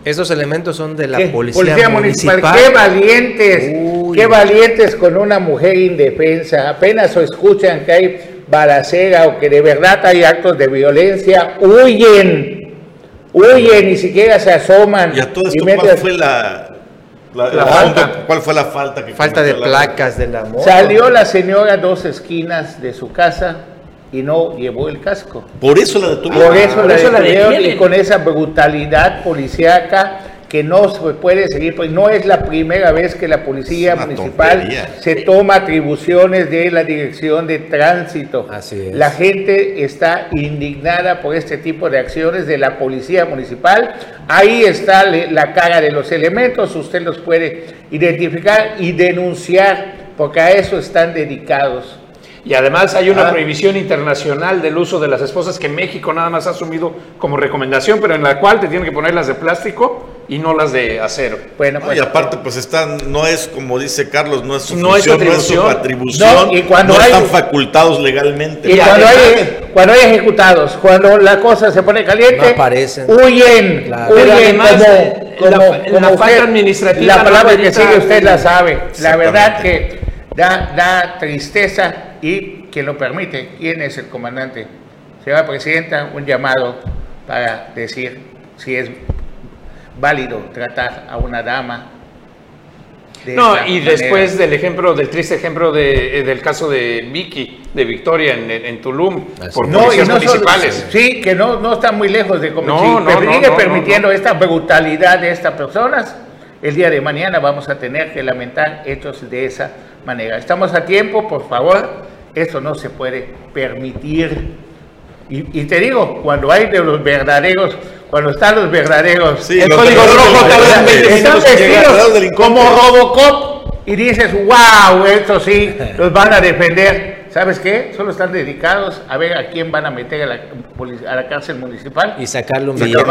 Esos elementos son de la ¿Qué? policía, municipal. Qué valientes, qué valientes con una mujer indefensa. Apenas o escuchan que hay balacera o que de verdad hay actos de violencia, huyen, huyen, ni siquiera se asoman. Y a todo esto, y ¿cuál fue la, la- la falta? ¿Cuál fue la falta que Falta de placas de la moto. Salió la señora a dos esquinas de su casa y no llevó el casco. Por eso la detuvieron. Por eso la detuvieron y con esa brutalidad policíaca que no se puede seguir, pues no es la primera vez que la policía municipal tontería. se toma atribuciones de la dirección de tránsito. Así es. La gente está indignada por este tipo de acciones de la policía municipal. Ahí está la cara de los elementos, usted los puede identificar y denunciar, porque a eso están dedicados. Y además hay una Ah. prohibición internacional del uso de las esposas que México nada más ha asumido como recomendación, pero en la cual te tienen que poner las de plástico y no las de acero. Bueno, pues, y aparte, pues están, no es como dice Carlos, no es su no función, es no es su atribución, No, y cuando no hay- están facultados legalmente. Y cuando hay, cuando hay ejecutados, cuando la cosa se pone caliente, No aparecen. huyen, Claro. Huyen además, como, la- como- la como falta usted- administrativa La no palabra que sigue usted la sabe. La verdad que da, da tristeza y quien lo permite, ¿quién es el comandante? Señora Presidenta, un llamado para decir si es válido tratar a una dama. de No, y manera. después del ejemplo, del triste ejemplo de, eh, del caso de Vicky, de Victoria en, en Tulum, por No, y policías no solo- municipales. sí, que no, no está muy lejos de como No, si no, per- no, sigue no, permitiendo no, no. esta brutalidad de estas personas. El día de mañana vamos a tener que lamentar hechos de esa manera. Estamos a tiempo, por favor, esto no se puede permitir. Y, y te digo, cuando hay de los verdaderos, cuando están los verdaderos, Sí, el los código rojo vestidos delincuentes. como Robocop y dices, wow, esto sí, los van a defender. ¿Sabes qué? Solo están dedicados a ver a quién van a meter a la, a la cárcel municipal. Y sacarle un billete.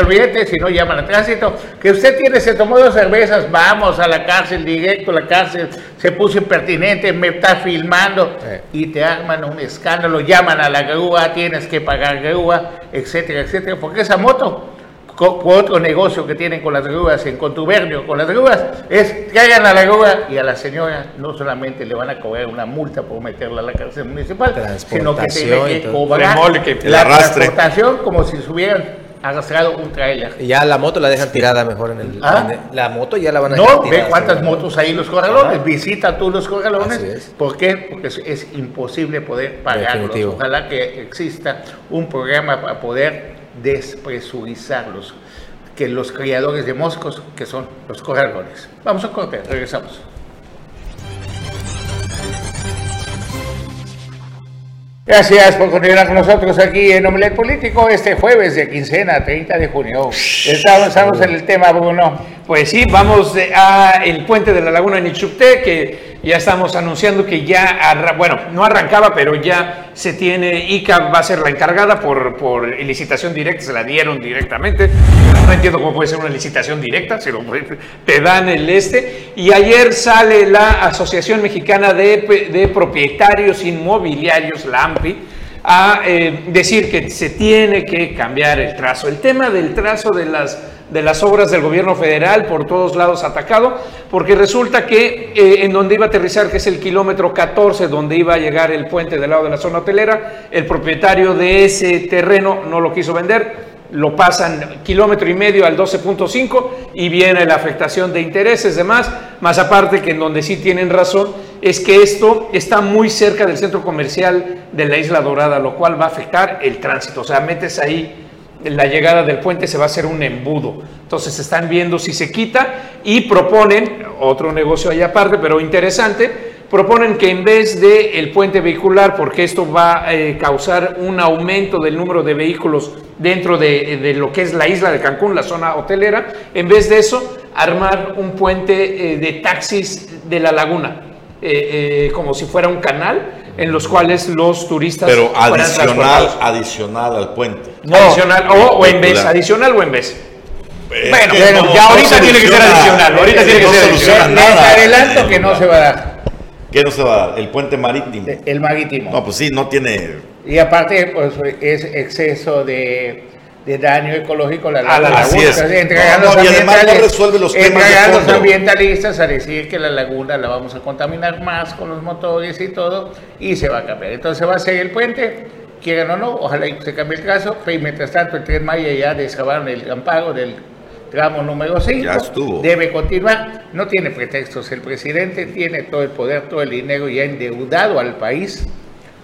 el billete, si no llaman a tránsito. Que usted tiene, se tomó dos cervezas, vamos a la cárcel, directo a la cárcel, se puso impertinente, me está filmando y te arman un escándalo, llaman a la grúa, tienes que pagar grúa, etcétera, etcétera. Porque esa moto, co- otro negocio que tienen con las grúas, en contubernio con las grúas, es traigan a la grúa y a la señora no solamente le van a cobrar una multa por meterla a la cárcel municipal, sino que tiene que cobrar Remolque, el la arrastre. transportación como si se hubieran arrastrado un trailer. Y ya la moto la dejan tirada mejor en el. ¿Ah? en el- la moto ya la van a dejar No, ve tirada, cuántas motos hay en los corralones, visita tú los corralones. es. ¿Por qué? Porque es, es imposible poder pagarlos. Definitivo. Ojalá que exista un programa para poder despresurizarlos, que los criadores de moscos, que son los corralones. Vamos a corte, regresamos. Gracias por continuar con nosotros aquí en Omelet Político este jueves de quincena, 30 de junio. Estamos, estamos en el tema, Bruno. Pues sí, vamos de- a el puente de la Laguna de Nichupté, que ya estamos anunciando que ya, bueno, no arrancaba, pero ya se tiene, ICA va a ser la encargada por, por licitación directa, se la dieron directamente. No entiendo cómo puede ser una licitación directa, se lo, te dan el este. Y ayer sale la Asociación Mexicana de, de Propietarios Inmobiliarios, la AMPI, a eh, decir que se tiene que cambiar el trazo. El tema del trazo de las, de las obras del gobierno federal por todos lados atacado, porque resulta que eh, en donde iba a aterrizar, que es el kilómetro 14, donde iba a llegar el puente del lado de la zona hotelera, el propietario de ese terreno no lo quiso vender, lo pasan kilómetro y medio al 12.5 y viene la afectación de intereses, demás, más aparte que en donde sí tienen razón, es que esto está muy cerca del centro comercial de la Isla Dorada, lo cual va a afectar el tránsito, o sea, metes ahí la llegada del puente se va a hacer un embudo. Entonces están viendo si se quita y proponen, otro negocio ahí aparte, pero interesante, proponen que en vez de el puente vehicular, porque esto va a eh, causar un aumento del número de vehículos dentro de, lo que es la isla de Cancún, la zona hotelera, en vez de eso, armar un puente eh, de taxis de la laguna, eh, como si fuera un canal en los cuales los turistas Pero adicional, adicional al puente. Adicional, o, o en vez, adicional o en vez. Es Bueno, no- ya no ahorita tiene que ser adicional, ahorita tiene que no ser adicional. Les adelanto que no se va a dar ¿Qué no se va a dar? El puente marítimo. el marítimo. No, pues sí, no tiene. Y aparte, pues es exceso de, de daño ecológico a la A la laguna. Así es. No, no, y además no resuelve los temas de fondo. ambientalistas a decir que la laguna la vamos a contaminar más con los motores y todo, y se va a cambiar. Entonces va a ser el puente, quieran o no, ojalá se cambie el caso, pero mientras tanto el Tren Maya ya descabaron el amparo del tramo número 5, Ya estuvo. debe continuar, no tiene pretextos, el presidente tiene todo el poder, todo el dinero y ha endeudado al país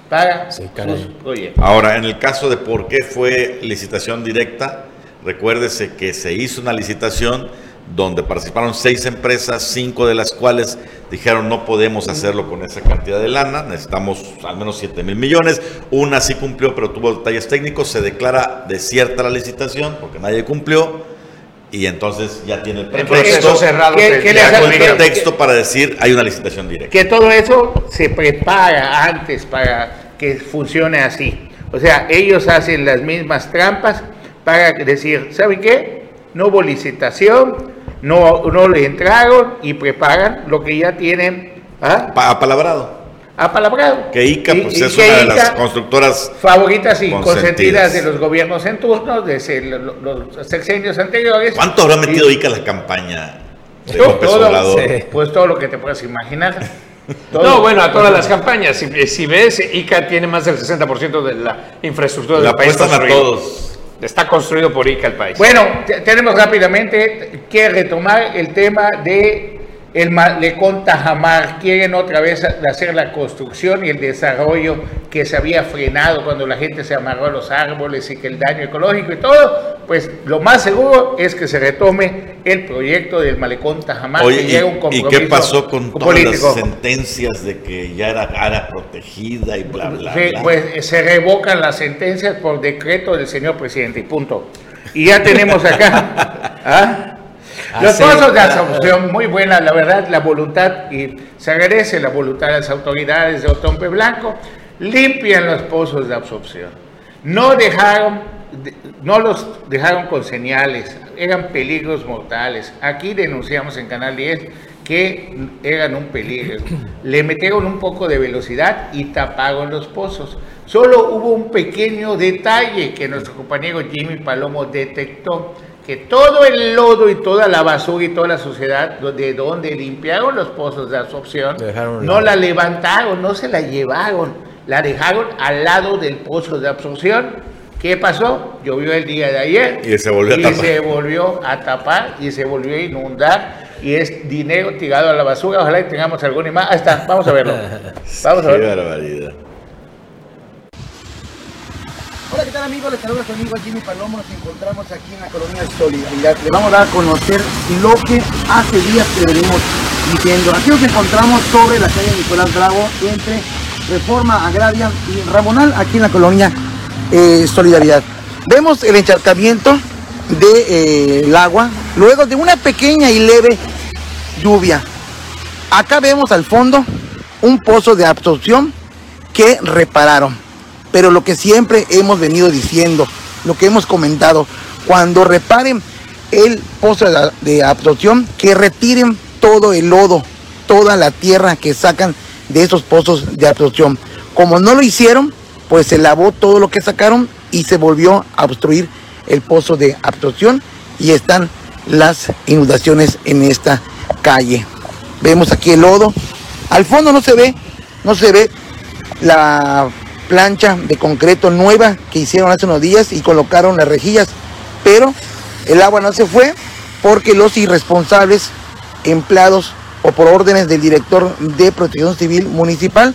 para Sí, sus proyectos. Ahora, en el caso de por qué fue licitación directa, recuérdese que se hizo una licitación donde participaron seis empresas, cinco de las cuales dijeron no podemos hacerlo con esa cantidad de lana, necesitamos al menos 7 mil millones. Una sí cumplió, pero tuvo detalles técnicos. Se declara desierta la licitación porque nadie cumplió. Y entonces ya tiene el proceso pretexto, cerrado ¿Qué- qué ya con el pretexto para decir hay una licitación directa. que todo eso se prepara antes para que funcione así. O sea, ellos hacen las mismas trampas para decir, ¿saben qué? no hubo licitación, no, no le entraron y preparan lo que ya tienen ¿ah? Pa- apalabrado. Apalabrado. Que ICA Y- pues, y es que una de las constructoras favoritas y consentidas. de los gobiernos en turno, desde lo- los sexenios anteriores. ¿Cuánto habrá metido Y- ICA a la campaña de López todo, Obrador? Pues todo lo que te puedas imaginar. Todo. No, bueno, a todas las campañas. Si, si ves, ICA tiene más del 60% de la infraestructura del país. a todos. Está construido por ICA el país. Bueno, te- tenemos rápidamente que retomar el tema de el malecón Tajamar. Quieren otra vez hacer la construcción y el desarrollo que se había frenado cuando la gente se amarró a los árboles y que el daño ecológico y todo. Pues lo más seguro es que se retome el proyecto del malecón Tajamar. Oye, que ¿y, llega un y compromiso qué pasó con todas las sentencias de que ya era área protegida y bla, bla, Sí, bla? pues se revocan las sentencias por decreto del señor presidente y punto. Y ya tenemos acá ¿ah? Los pozos de absorción, muy buena, la verdad, la voluntad, y se agradece la voluntad de las autoridades de Otompe Blanco, limpian los pozos de absorción. No dejaron, de- no los dejaron con señales, eran peligros mortales. Aquí denunciamos en Canal 10 que eran un peligro. Le metieron un poco de velocidad y taparon los pozos. Solo hubo un pequeño detalle que nuestro compañero Jimmy Palomo detectó, que todo el lodo y toda la basura y toda la suciedad de donde limpiaron los pozos de absorción, dejaron no la levantaron, no se la llevaron, la dejaron al lado del pozo de absorción. ¿Qué pasó? Llovió el día de ayer Y se volvió a tapar. se volvió a tapar y se volvió a inundar y es dinero tirado a la basura. Ojalá que tengamos alguna imagen. Ahí está, vamos a verlo. Vamos a Qué verlo. barbaridad. Hola, ¿qué tal amigos? Les saluda su amigo Jimmy Palomo. Nos encontramos aquí en la colonia Solidaridad. Le vamos a dar a conocer lo que hace días que venimos diciendo. Aquí nos encontramos sobre la calle Nicolás Bravo entre Reforma Agraria y Ramonal, aquí en la colonia eh, Solidaridad. Vemos el encharcamiento del agua luego de una pequeña y leve lluvia. Acá vemos al fondo un pozo de absorción que repararon. Pero lo que siempre hemos venido diciendo, lo que hemos comentado, cuando reparen el pozo de, absorción, que retiren todo el lodo, toda la tierra que sacan de esos pozos de absorción. Como no lo hicieron, pues se lavó todo lo que sacaron y se volvió a obstruir el pozo de absorción y están las inundaciones en esta calle. Vemos aquí el lodo. Al fondo no se ve, no se ve la plancha de concreto nueva que hicieron hace unos días y colocaron las rejillas, pero el agua no se fue porque los irresponsables empleados o por órdenes del director de protección civil municipal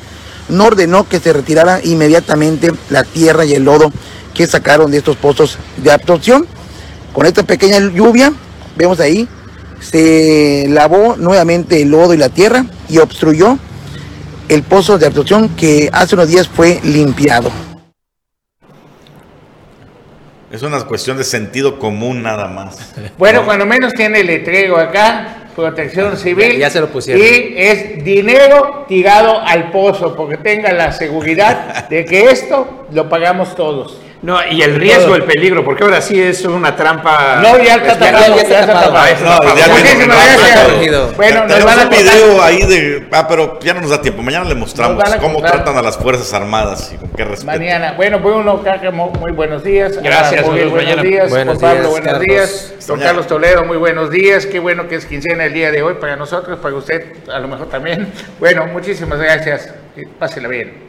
no ordenó que se retirara inmediatamente la tierra y el lodo que sacaron de estos pozos de absorción. Con esta pequeña lluvia, vemos ahí, se lavó nuevamente el lodo y la tierra y obstruyó el pozo de absorción que hace unos días fue limpiado. Es una cuestión de sentido común nada más. Bueno, cuando menos tiene el letrero acá, protección civil. Ya- ya se lo pusieron. Y es dinero tirado al pozo, porque tenga la seguridad de que esto lo pagamos todos. No, y el riesgo, el peligro, porque ahora sí es una trampa. No, ya está Ya- tapado, ya ya está está tapado. Ah. Bueno, nos van a un video ahí de. Ah, pero ya no nos da tiempo. Mañana le mostramos cómo contar. tratan a las Fuerzas Armadas y con qué respeto. Mañana. Bueno, Bruno Cárcamo, muy buenos días. Gracias, muy buenos días. Buenos Juan Pablo, días, buenos Carlos. días. Don. Carlos Toledo, muy buenos días. Qué bueno que es quincena el día de hoy para nosotros, para usted a lo mejor también. Bueno, muchísimas gracias. Pásela bien.